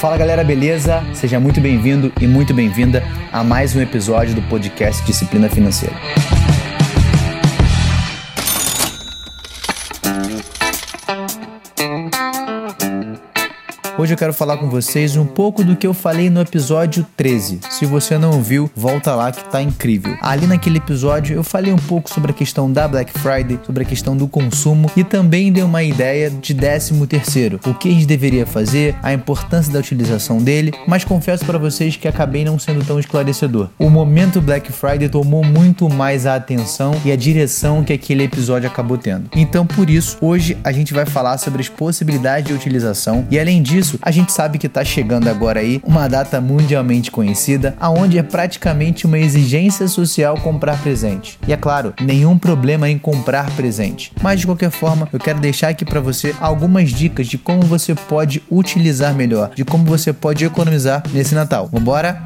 Fala galera, beleza? Seja muito bem-vindo e muito bem-vinda a mais um episódio do podcast Disciplina Financeira. Hoje eu quero falar com vocês um pouco do que eu falei no episódio 13. Se você não viu, volta lá que tá incrível. Ali naquele episódio eu falei um pouco sobre a questão da Black Friday, sobre a questão do consumo e também dei uma ideia de 13 terceiro, o que a gente deveria fazer, a importância da utilização dele, mas confesso para vocês que acabei não sendo tão esclarecedor. O momento Black Friday tomou muito mais a atenção e a direção que aquele episódio acabou tendo. Então, por isso, hoje a gente vai falar sobre as possibilidades de utilização e além disso, isso, a gente sabe que está chegando agora aí uma data mundialmente conhecida, aonde é praticamente uma exigência social comprar presente. E é claro, nenhum problema em comprar presente. Mas de qualquer forma, eu quero deixar aqui para você algumas dicas de como você pode utilizar melhor, de como você pode economizar nesse Natal. Vambora?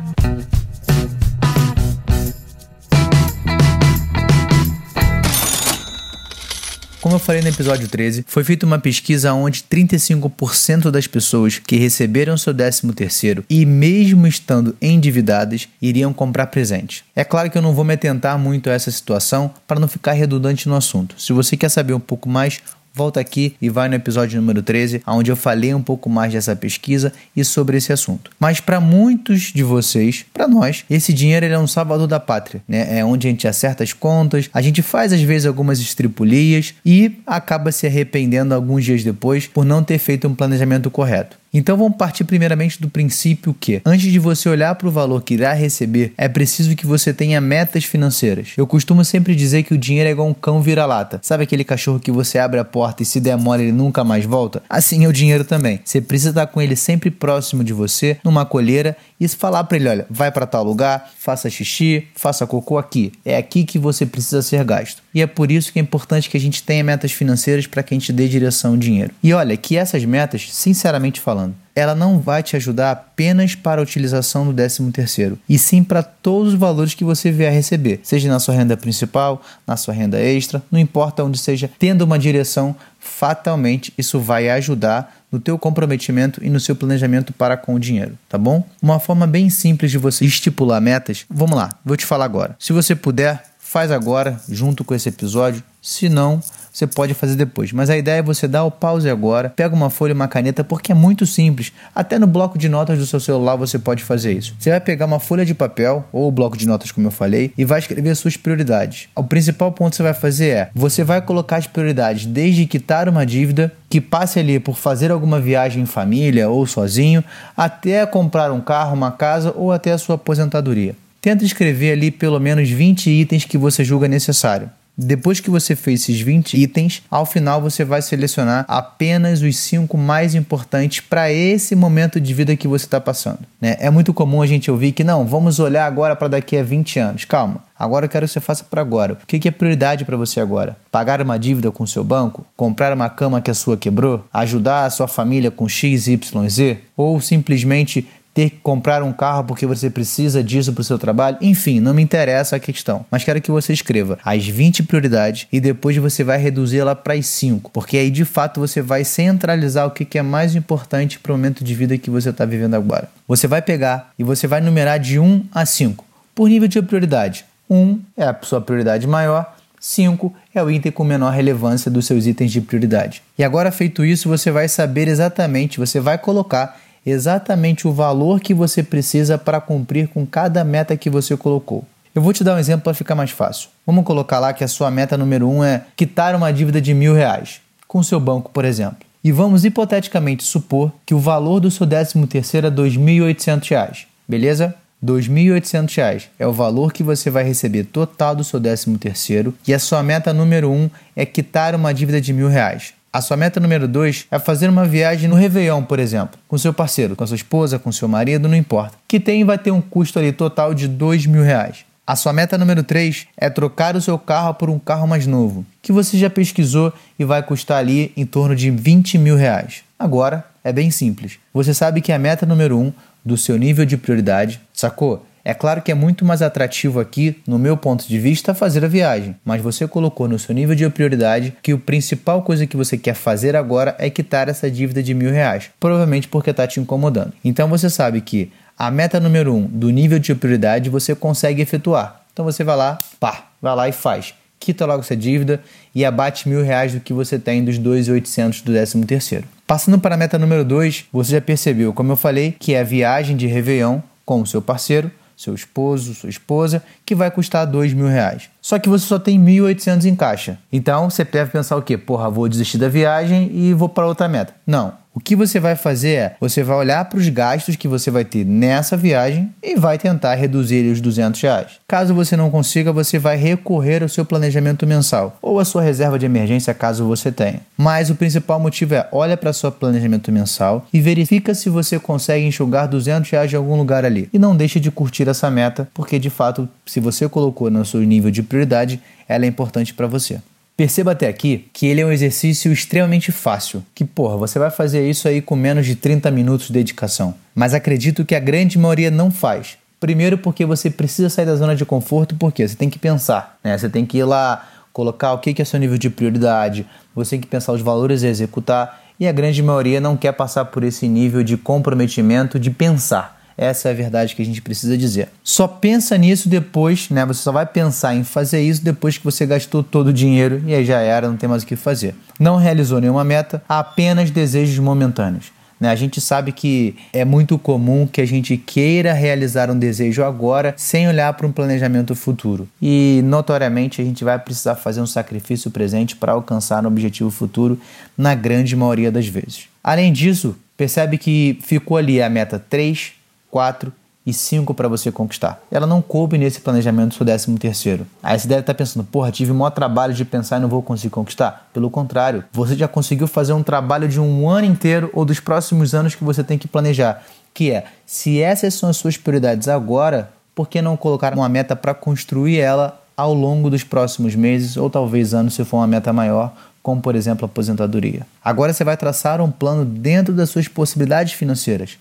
Como eu falei no episódio 13, foi feita uma pesquisa onde 35% das pessoas que receberam seu 13º e mesmo estando endividadas iriam comprar presente. É claro que eu não vou me atentar muito a essa situação para não ficar redundante no assunto. Se você quer saber um pouco mais, volta aqui e vai no episódio número 13, onde eu falei um pouco mais dessa pesquisa e sobre esse assunto. Mas para muitos de vocês, para nós, esse dinheiro é um salvador da pátria, né? É onde a gente acerta as contas, a gente faz às vezes algumas estripulias e acaba se arrependendo alguns dias depois por não ter feito um planejamento correto. Então vamos partir primeiramente do princípio que, antes de você olhar para o valor que irá receber, é preciso que você tenha metas financeiras. Eu costumo sempre dizer que o dinheiro é igual um cão vira-lata. Sabe aquele cachorro que você abre a porta e se demora ele nunca mais volta? Assim é o dinheiro também. Você precisa estar com ele sempre próximo de você, numa colheira, e falar para ele: olha, vai para tal lugar, faça xixi, faça cocô aqui. É aqui que você precisa ser gasto. E é por isso que é importante que a gente tenha metas financeiras para que a gente dê direção ao dinheiro. E olha, que essas metas, sinceramente falando, ela não vai te ajudar apenas para a utilização do 13 terceiro, e sim para todos os valores que você vier a receber, seja na sua renda principal, na sua renda extra, não importa onde seja, tendo uma direção, fatalmente isso vai ajudar no teu comprometimento e no seu planejamento para com o dinheiro, tá bom? Uma forma bem simples de você estipular metas, vamos lá, vou te falar agora. Se você puder, faz agora, junto com esse episódio. Se não, você pode fazer depois. Mas a ideia é você dar o pause agora, pega uma folha e uma caneta, porque é muito simples. Até no bloco de notas do seu celular você pode fazer isso. Você vai pegar uma folha de papel, ou bloco de notas, como eu falei, e vai escrever suas prioridades. O principal ponto que você vai fazer é: você vai colocar as prioridades desde quitar uma dívida, que passe ali por fazer alguma viagem em família ou sozinho, até comprar um carro, uma casa ou até a sua aposentadoria. Tenta escrever ali pelo menos 20 itens que você julga necessário. Depois que você fez esses 20 itens, ao final você vai selecionar apenas os 5 mais importantes para esse momento de vida que você está passando. Né? É muito comum a gente ouvir que não, vamos olhar agora para daqui a 20 anos. Calma, agora eu quero que você faça para agora. O que é prioridade para você agora? Pagar uma dívida com seu banco? Comprar uma cama que a sua quebrou? Ajudar a sua família com X, Y, Z? Ou simplesmente ter que comprar um carro porque você precisa disso para o seu trabalho. Enfim, não me interessa a questão. Mas quero que você escreva as 20 prioridades e depois você vai reduzir ela para as 5. Porque aí de fato você vai centralizar o que é mais importante para o momento de vida que você está vivendo agora. Você vai pegar e você vai numerar de 1 a 5 por nível de prioridade. 1 é a sua prioridade maior, 5 é o item com menor relevância dos seus itens de prioridade. E agora feito isso, você vai saber exatamente, você vai colocar exatamente o valor que você precisa para cumprir com cada meta que você colocou. Eu vou te dar um exemplo para ficar mais fácil. Vamos colocar lá que a sua meta número um é quitar uma dívida de mil reais com seu banco, por exemplo. E vamos hipoteticamente supor que o valor do seu 13 terceiro é R$ 2.800, beleza? R$ 2.800 é o valor que você vai receber total do seu 13 terceiro e a sua meta número um é quitar uma dívida de mil reais. A sua meta número 2 é fazer uma viagem no Réveillon, por exemplo, com seu parceiro, com sua esposa, com seu marido, não importa. Que tem vai ter um custo ali total de dois mil reais. A sua meta número 3 é trocar o seu carro por um carro mais novo, que você já pesquisou e vai custar ali em torno de 20 mil reais. Agora é bem simples. Você sabe que a meta número 1 um do seu nível de prioridade, sacou? É claro que é muito mais atrativo aqui, no meu ponto de vista, fazer a viagem, mas você colocou no seu nível de prioridade que a principal coisa que você quer fazer agora é quitar essa dívida de mil reais, provavelmente porque está te incomodando. Então você sabe que a meta número um do nível de prioridade você consegue efetuar. Então você vai lá, pá, vai lá e faz. Quita logo essa dívida e abate mil reais do que você tem dos 2.800 do 13 terceiro. Passando para a meta número 2, você já percebeu, como eu falei, que é a viagem de Réveillon com o seu parceiro seu esposo, sua esposa, que vai custar dois mil reais. Só que você só tem 1.800 em caixa. Então você deve pensar o quê? Porra, vou desistir da viagem e vou para outra meta. Não. O que você vai fazer é, você vai olhar para os gastos que você vai ter nessa viagem e vai tentar reduzir os 200 reais. Caso você não consiga, você vai recorrer ao seu planejamento mensal ou à sua reserva de emergência, caso você tenha. Mas o principal motivo é, olha para seu planejamento mensal e verifica se você consegue enxugar 200 reais de algum lugar ali. E não deixe de curtir essa meta, porque de fato, se você colocou no seu nível de prioridade, ela é importante para você. Perceba até aqui que ele é um exercício extremamente fácil, que porra, você vai fazer isso aí com menos de 30 minutos de dedicação. Mas acredito que a grande maioria não faz. Primeiro porque você precisa sair da zona de conforto, porque você tem que pensar, né? Você tem que ir lá, colocar o que é seu nível de prioridade, você tem que pensar os valores a executar, e a grande maioria não quer passar por esse nível de comprometimento de pensar. Essa é a verdade que a gente precisa dizer. Só pensa nisso depois, né? Você só vai pensar em fazer isso depois que você gastou todo o dinheiro e aí já era, não tem mais o que fazer. Não realizou nenhuma meta, apenas desejos momentâneos. Né? A gente sabe que é muito comum que a gente queira realizar um desejo agora sem olhar para um planejamento futuro. E notoriamente a gente vai precisar fazer um sacrifício presente para alcançar um objetivo futuro na grande maioria das vezes. Além disso, percebe que ficou ali a meta 3, 4 e 5 para você conquistar. Ela não coube nesse planejamento do seu 13 terceiro. Aí você deve estar tá pensando, porra, tive o maior trabalho de pensar e não vou conseguir conquistar. Pelo contrário, você já conseguiu fazer um trabalho de um ano inteiro ou dos próximos anos que você tem que planejar. Que é, se essas são as suas prioridades agora, por que não colocar uma meta para construir ela ao longo dos próximos meses ou talvez anos se for uma meta maior, como por exemplo a aposentadoria. Agora você vai traçar um plano dentro das suas possibilidades financeiras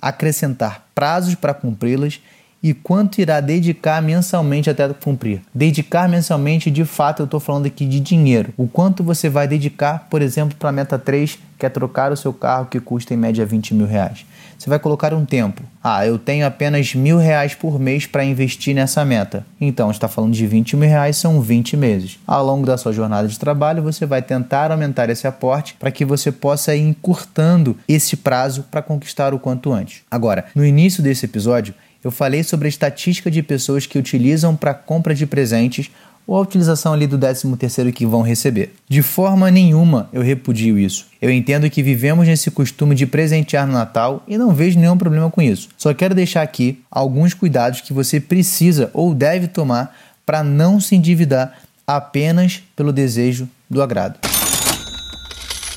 acrescentar prazos para cumpri-las e quanto irá dedicar mensalmente até cumprir. Dedicar mensalmente, de fato, eu estou falando aqui de dinheiro. O quanto você vai dedicar, por exemplo, para a meta 3, que é trocar o seu carro que custa em média 20 mil reais. Você vai colocar um tempo. Ah, eu tenho apenas mil reais por mês para investir nessa meta. Então, está falando de 20 mil reais, são 20 meses. Ao longo da sua jornada de trabalho, você vai tentar aumentar esse aporte para que você possa ir encurtando esse prazo para conquistar o quanto antes. Agora, no início desse episódio, eu falei sobre a estatística de pessoas que utilizam para compra de presentes ou a utilização ali do 13 terceiro que vão receber. De forma nenhuma eu repudio isso. Eu entendo que vivemos nesse costume de presentear no Natal e não vejo nenhum problema com isso. Só quero deixar aqui alguns cuidados que você precisa ou deve tomar para não se endividar apenas pelo desejo do agrado.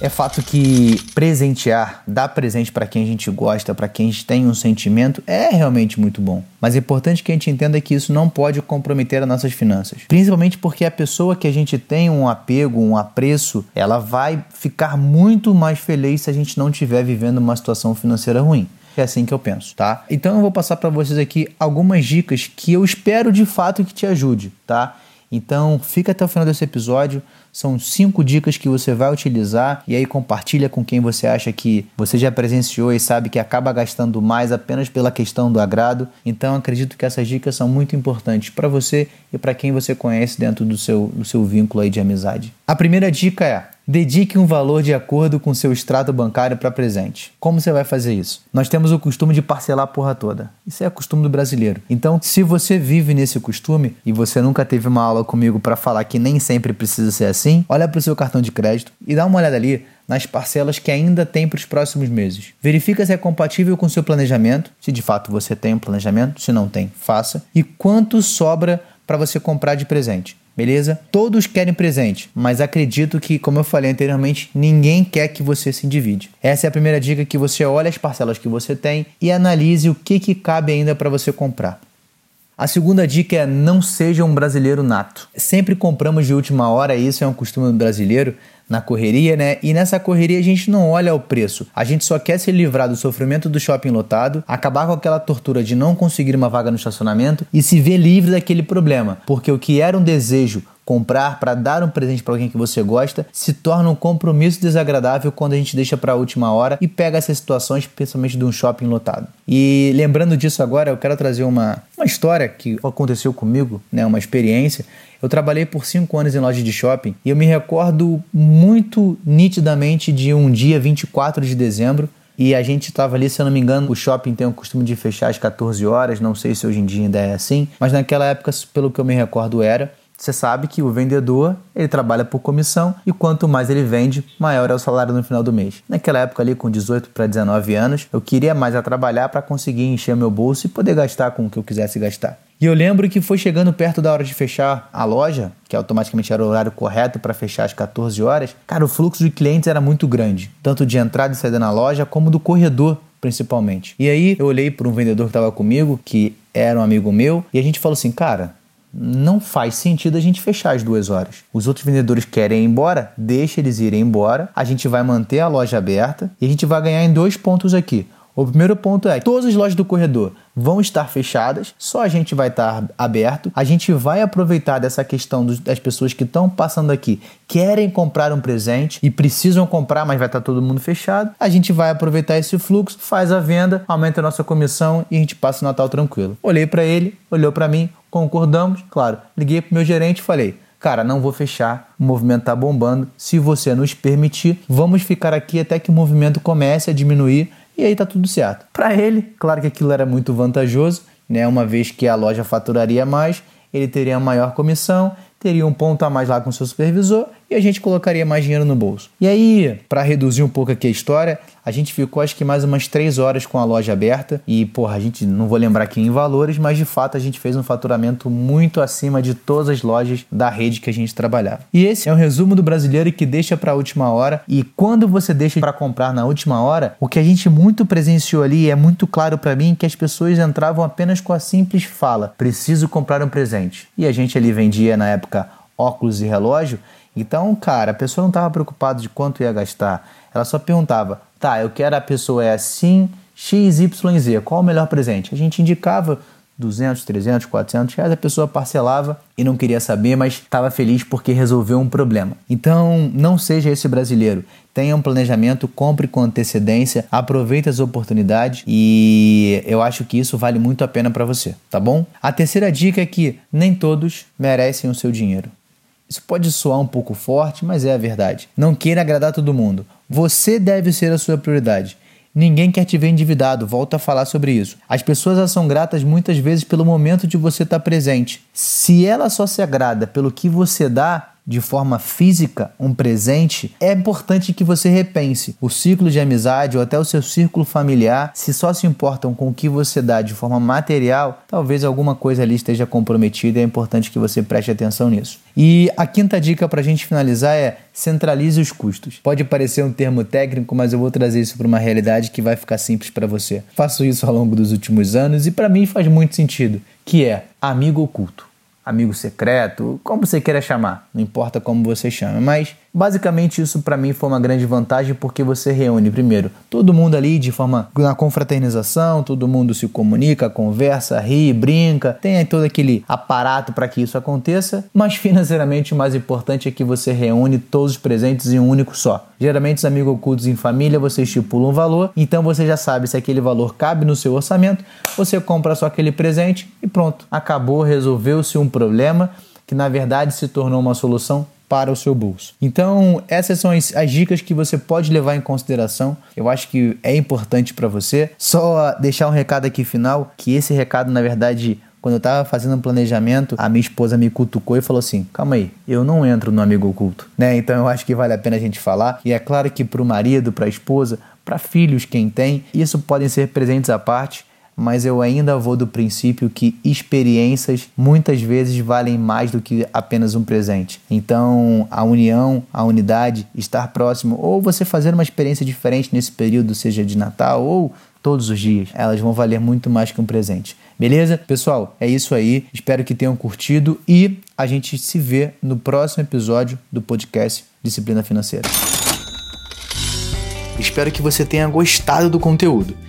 É fato que presentear, dar presente para quem a gente gosta, para quem a gente tem um sentimento, é realmente muito bom. Mas é importante que a gente entenda que isso não pode comprometer as nossas finanças. Principalmente porque a pessoa que a gente tem um apego, um apreço, ela vai ficar muito mais feliz se a gente não estiver vivendo uma situação financeira ruim. É assim que eu penso, tá? Então eu vou passar para vocês aqui algumas dicas que eu espero de fato que te ajude, tá? Então fica até o final desse episódio. São cinco dicas que você vai utilizar e aí compartilha com quem você acha que você já presenciou e sabe que acaba gastando mais apenas pela questão do agrado. Então acredito que essas dicas são muito importantes para você e para quem você conhece dentro do seu, do seu vínculo aí de amizade. A primeira dica é Dedique um valor de acordo com seu extrato bancário para presente. Como você vai fazer isso? Nós temos o costume de parcelar a porra toda. Isso é costume do brasileiro. Então, se você vive nesse costume e você nunca teve uma aula comigo para falar que nem sempre precisa ser assim, olha para o seu cartão de crédito e dá uma olhada ali nas parcelas que ainda tem para os próximos meses. Verifica se é compatível com seu planejamento, se de fato você tem um planejamento, se não tem, faça, e quanto sobra para você comprar de presente beleza? Todos querem presente, mas acredito que, como eu falei anteriormente, ninguém quer que você se divide. Essa é a primeira dica que você olha as parcelas que você tem e analise o que, que cabe ainda para você comprar. A segunda dica é não seja um brasileiro nato. Sempre compramos de última hora, isso é um costume brasileiro, na correria, né? E nessa correria a gente não olha o preço. A gente só quer se livrar do sofrimento do shopping lotado, acabar com aquela tortura de não conseguir uma vaga no estacionamento e se ver livre daquele problema. Porque o que era um desejo comprar para dar um presente para alguém que você gosta se torna um compromisso desagradável quando a gente deixa para a última hora e pega essas situações, principalmente de um shopping lotado. E lembrando disso agora, eu quero trazer uma, uma história que aconteceu comigo, né, uma experiência. Eu trabalhei por cinco anos em loja de shopping e eu me recordo muito nitidamente de um dia 24 de dezembro e a gente estava ali, se eu não me engano, o shopping tem o costume de fechar às 14 horas, não sei se hoje em dia ainda é assim, mas naquela época, pelo que eu me recordo, era. Você sabe que o vendedor ele trabalha por comissão e quanto mais ele vende, maior é o salário no final do mês. Naquela época ali, com 18 para 19 anos, eu queria mais a trabalhar para conseguir encher meu bolso e poder gastar com o que eu quisesse gastar. E eu lembro que foi chegando perto da hora de fechar a loja, que automaticamente era o horário correto para fechar às 14 horas. Cara, o fluxo de clientes era muito grande, tanto de entrada e saída na loja como do corredor principalmente. E aí eu olhei para um vendedor que estava comigo, que era um amigo meu, e a gente falou assim, cara, não faz sentido a gente fechar as duas horas. Os outros vendedores querem ir embora, deixa eles irem embora, a gente vai manter a loja aberta e a gente vai ganhar em dois pontos aqui. O primeiro ponto é: todas as lojas do corredor vão estar fechadas, só a gente vai estar aberto. A gente vai aproveitar dessa questão das pessoas que estão passando aqui, querem comprar um presente e precisam comprar, mas vai estar todo mundo fechado. A gente vai aproveitar esse fluxo, faz a venda, aumenta a nossa comissão e a gente passa o Natal tranquilo. Olhei para ele, olhou para mim, concordamos, claro. Liguei pro meu gerente e falei: cara, não vou fechar, o movimento tá bombando. Se você nos permitir, vamos ficar aqui até que o movimento comece a diminuir e aí tá tudo certo. Para ele, claro que aquilo era muito vantajoso, né? Uma vez que a loja faturaria mais, ele teria maior comissão, teria um ponto a mais lá com seu supervisor e a gente colocaria mais dinheiro no bolso. E aí, para reduzir um pouco aqui a história, a gente ficou acho que mais umas três horas com a loja aberta e, porra, a gente não vou lembrar aqui em valores, mas de fato a gente fez um faturamento muito acima de todas as lojas da rede que a gente trabalhava. E esse é um resumo do brasileiro que deixa para a última hora e quando você deixa para comprar na última hora, o que a gente muito presenciou ali é muito claro para mim que as pessoas entravam apenas com a simples fala: preciso comprar um presente. E a gente ali vendia na época óculos e relógio então, cara, a pessoa não estava preocupada de quanto ia gastar. Ela só perguntava: tá, eu quero a pessoa é assim, X, Y, Z, qual o melhor presente? A gente indicava 200, 300, 400 reais, a pessoa parcelava e não queria saber, mas estava feliz porque resolveu um problema. Então, não seja esse brasileiro. Tenha um planejamento, compre com antecedência, aproveite as oportunidades e eu acho que isso vale muito a pena para você, tá bom? A terceira dica é que nem todos merecem o seu dinheiro. Isso pode soar um pouco forte, mas é a verdade. Não queira agradar todo mundo. Você deve ser a sua prioridade. Ninguém quer te ver endividado, volta a falar sobre isso. As pessoas são gratas muitas vezes pelo momento de você estar presente. Se ela só se agrada pelo que você dá, de forma física um presente, é importante que você repense o ciclo de amizade ou até o seu círculo familiar. Se só se importam com o que você dá de forma material, talvez alguma coisa ali esteja comprometida e é importante que você preste atenção nisso. E a quinta dica para a gente finalizar é centralize os custos. Pode parecer um termo técnico, mas eu vou trazer isso para uma realidade que vai ficar simples para você. Faço isso ao longo dos últimos anos e para mim faz muito sentido, que é amigo oculto amigo secreto, como você queira chamar, não importa como você chama, mas Basicamente, isso para mim foi uma grande vantagem porque você reúne, primeiro, todo mundo ali de forma na confraternização, todo mundo se comunica, conversa, ri, brinca, tem todo aquele aparato para que isso aconteça, mas financeiramente o mais importante é que você reúne todos os presentes em um único só. Geralmente, os amigos ocultos em família você estipula um valor, então você já sabe se aquele valor cabe no seu orçamento, você compra só aquele presente e pronto, acabou, resolveu-se um problema que na verdade se tornou uma solução para o seu bolso. Então, essas são as, as, dicas que você pode levar em consideração. Eu acho que é importante para você. Só deixar um recado aqui final, que esse recado, na verdade, quando eu estava fazendo um planejamento, a minha esposa me cutucou e falou assim: calma aí, eu não entro no amigo oculto. Né? Então eu acho que vale a pena a gente falar. E é claro que para o marido, para a esposa, para filhos, quem tem, isso podem ser presentes à parte mas eu ainda vou do princípio que experiências muitas vezes valem mais do que apenas um presente. Então, a união, a unidade, estar próximo, ou você fazer uma experiência diferente nesse período, seja de Natal ou todos os dias, elas vão valer muito mais que um presente. Beleza? Pessoal, é isso aí. Espero que tenham curtido e a gente se vê no próximo episódio do podcast Disciplina Financeira. Espero que você tenha gostado do conteúdo.